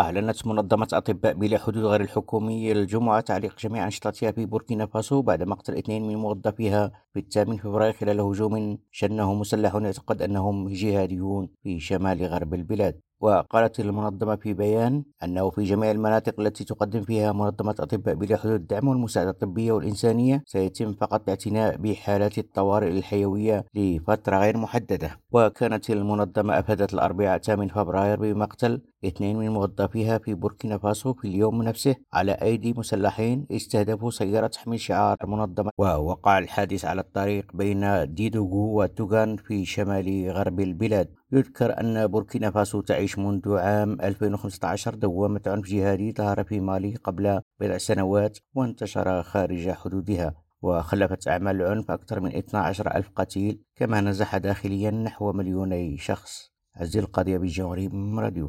أعلنت منظمة أطباء بلا حدود غير الحكومية الجمعة تعليق جميع أنشطتها في بوركينا فاسو بعد مقتل اثنين من موظفيها في الثامن فبراير خلال هجوم شنه مسلح يعتقد أنهم جهاديون في شمال غرب البلاد. وقالت المنظمة في بيان أنه في جميع المناطق التي تقدم فيها منظمة أطباء بلا حدود الدعم والمساعدة الطبية والإنسانية سيتم فقط الاعتناء بحالات الطوارئ الحيوية لفترة غير محددة. وكانت المنظمة أفادت الأربعاء 8 فبراير بمقتل اثنين من موظفيها في بوركينا فاسو في اليوم نفسه على أيدي مسلحين استهدفوا سيارة تحمل شعار المنظمة. ووقع الحادث على الطريق بين ديدوغو وتوغان في شمال غرب البلاد. يذكر أن بوركينا فاسو تعيش منذ عام 2015 دوامة عنف جهادي ظهر في مالي قبل بضع سنوات وانتشر خارج حدودها وخلفت أعمال العنف أكثر من 12 ألف قتيل كما نزح داخليا نحو مليوني شخص. عزيز القضية بجوهري راديو.